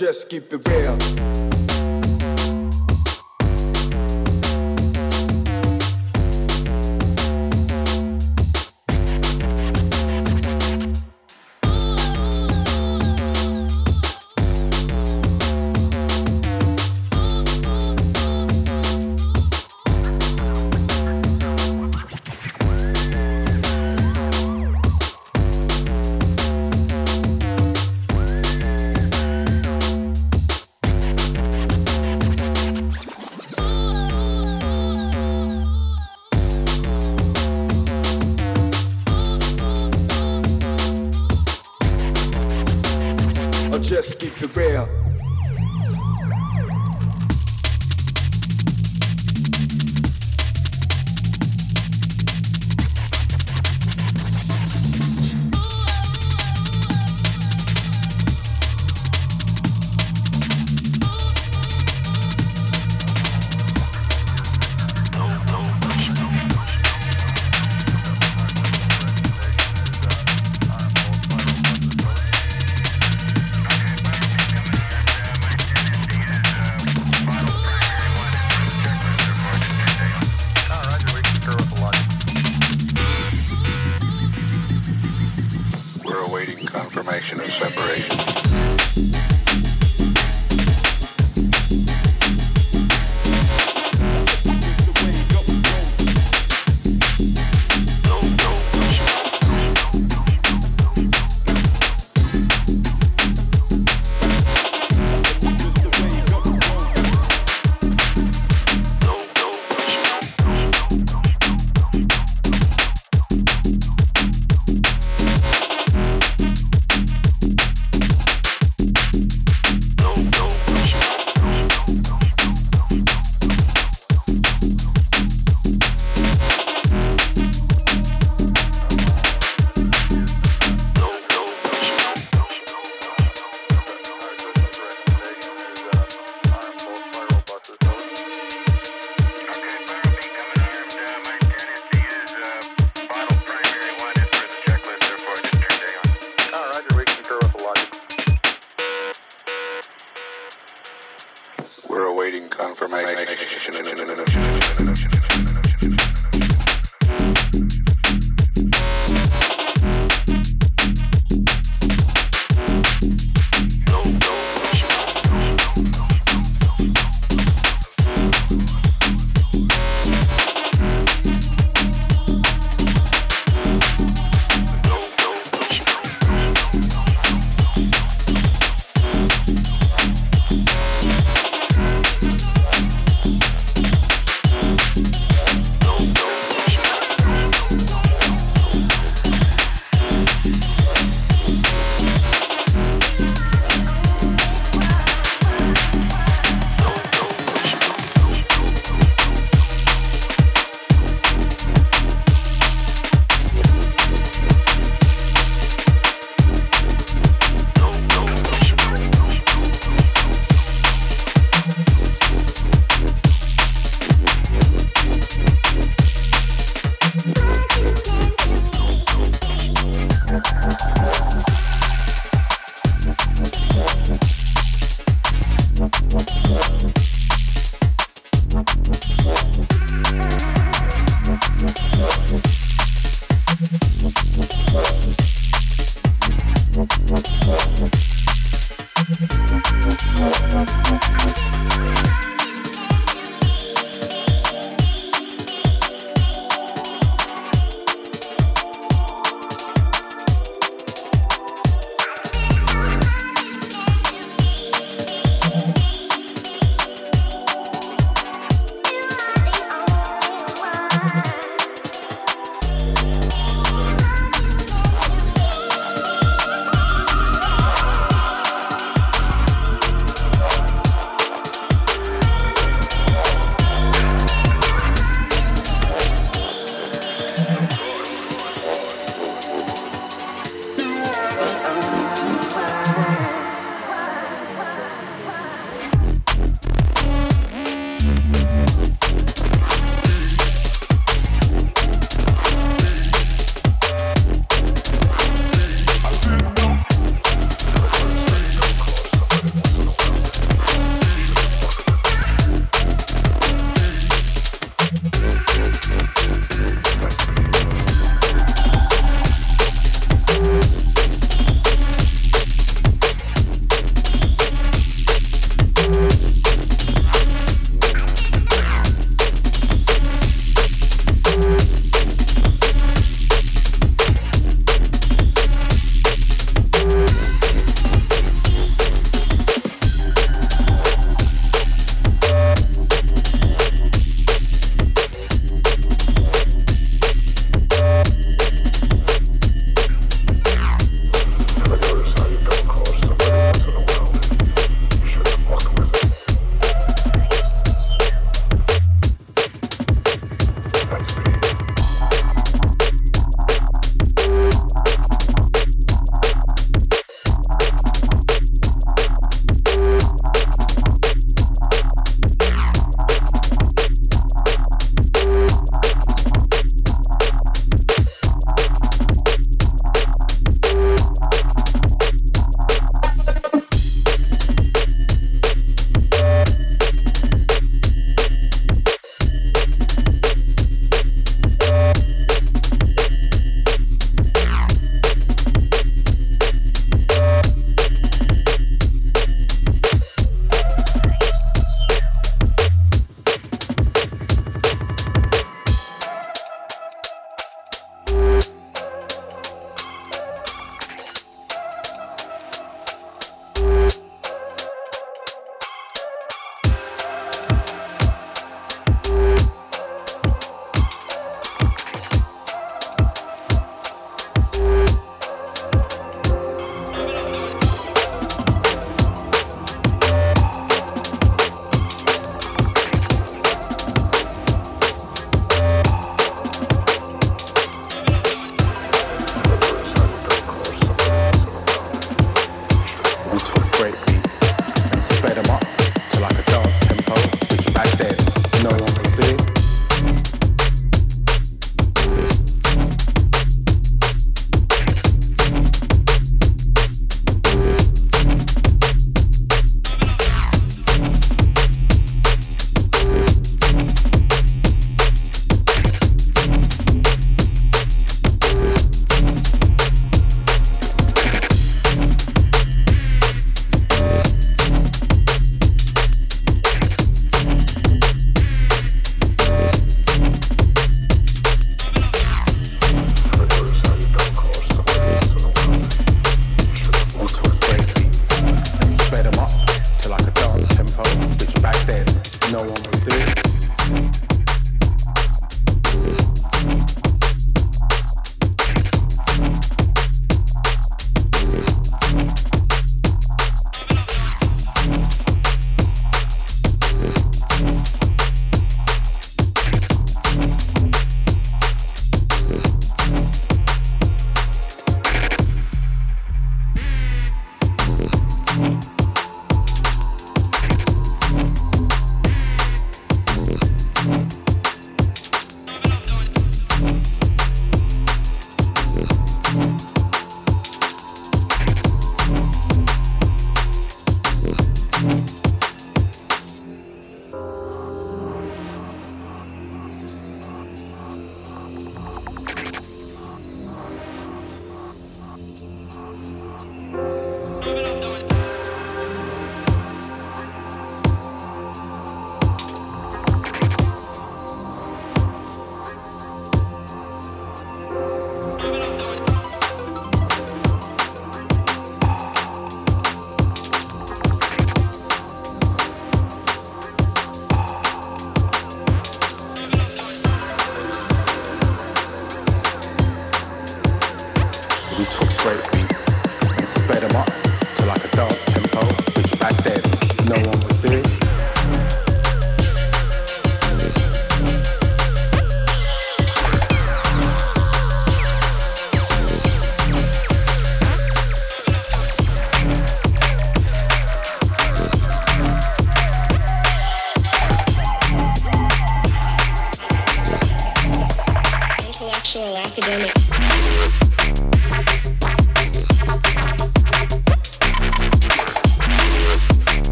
just keep it real.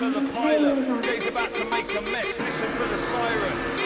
to the pilot. Jay's about to make a mess. Listen for the siren.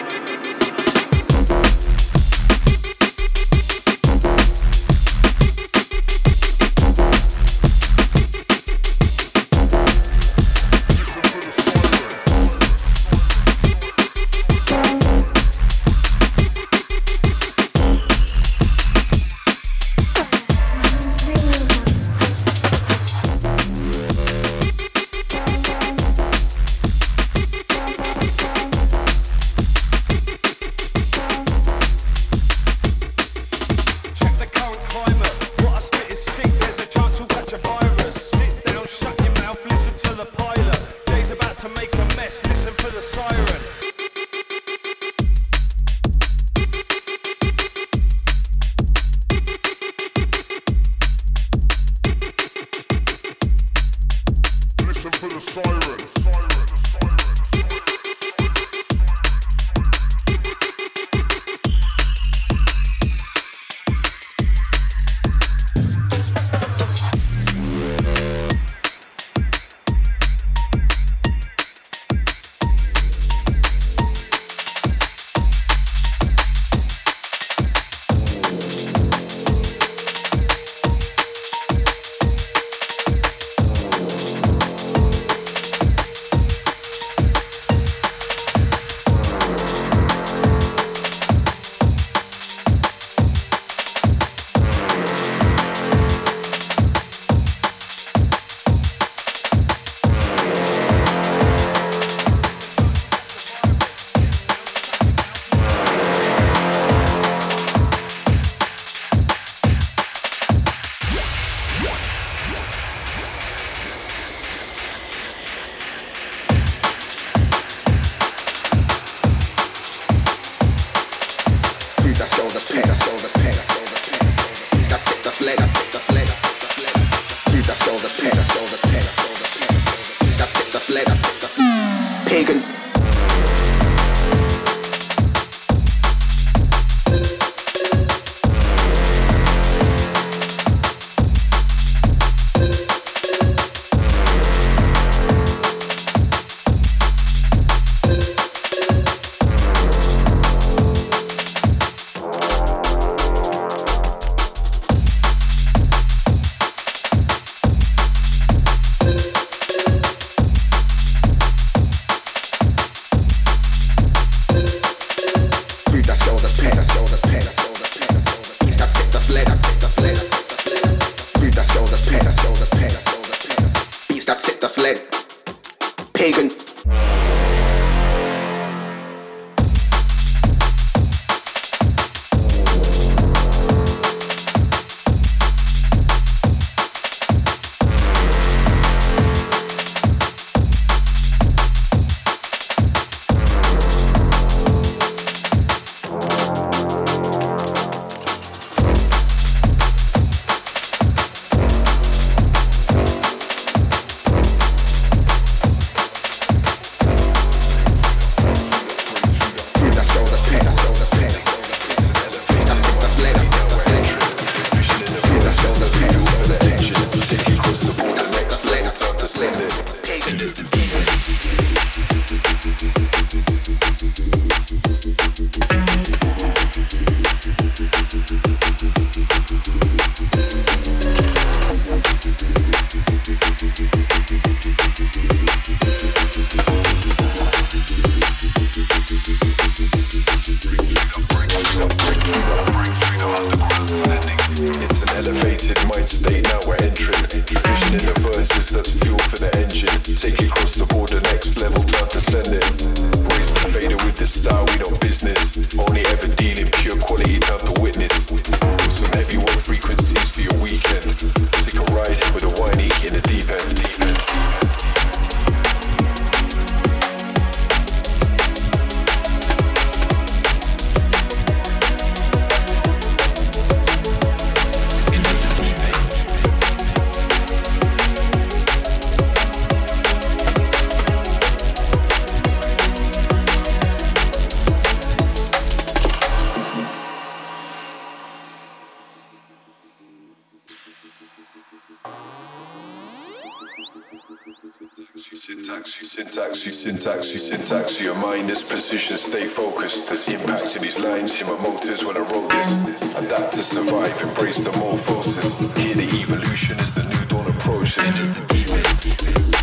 decisions stay focused. There's impact in these lines, human motives when I roll this. Adapt to survive, embrace the more forces. Hear the evolution as the new dawn approaches.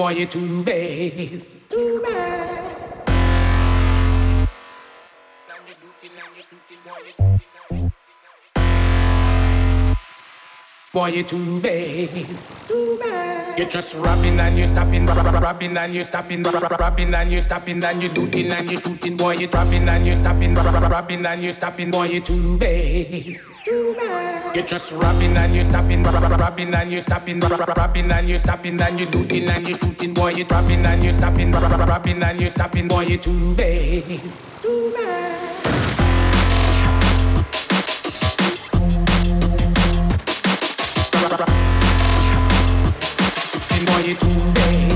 Boy, you too bad. Too bad. Boy, you too bad. Too bad. You just rubbing and you stopping, rubbing and you stopping, rubbing and you stopping, and you dooting and you shooting. Boy, you rubbing and you stopping, rubbing and you stopping. Boy, you too bad. Bad. You just rubbing and you stopping, rubbing and you stopping, rubbing and you stopping, and you dooting and you shooting. Boy, you rubbing and you stopping, rubbing and you stopping. Boy, you too bad. Too bad. Boy, you too bad.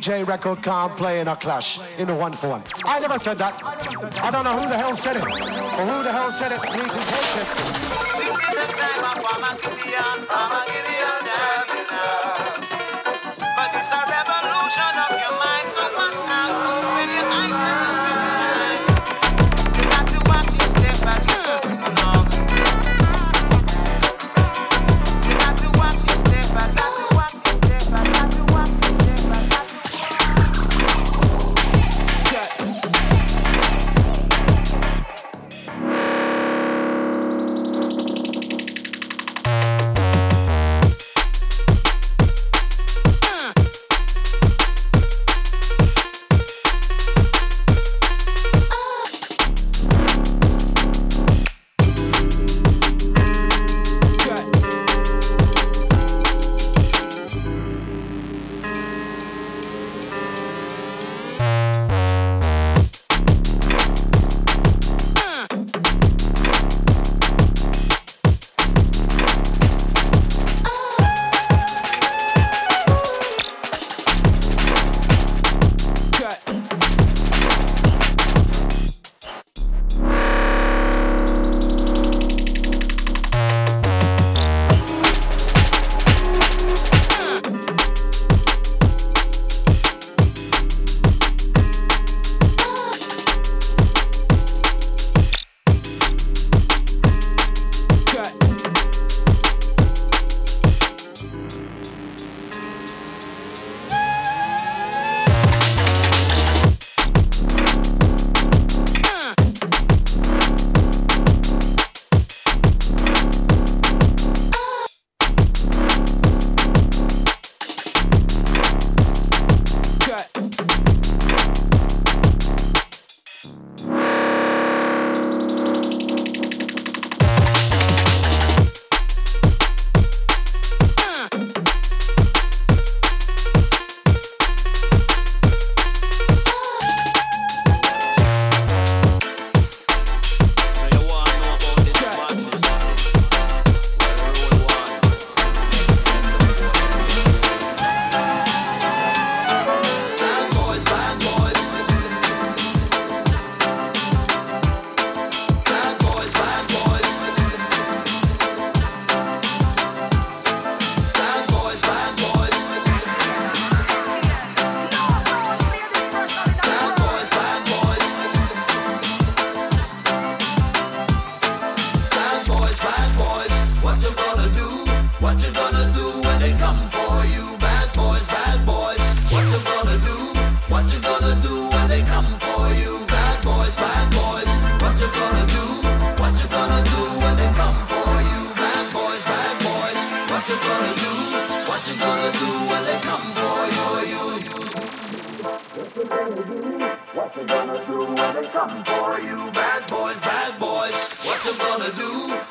DJ record can't play in a clash in a one for one. I never said that. I don't know who the hell said it. Or who the hell said it. Take it. What you gonna do? When they come for you? Bad boys, bad boys. What you gonna do What you gonna do when they come for you? Bad boys, bad boys. What you, you? you gonna do when they come for you? Bad boys, bad boys. What you gonna do? What you gonna do when they come for you? You, you. What you gonna do? What you gonna do when they come for you? Bad boys, bad boys. What you gonna do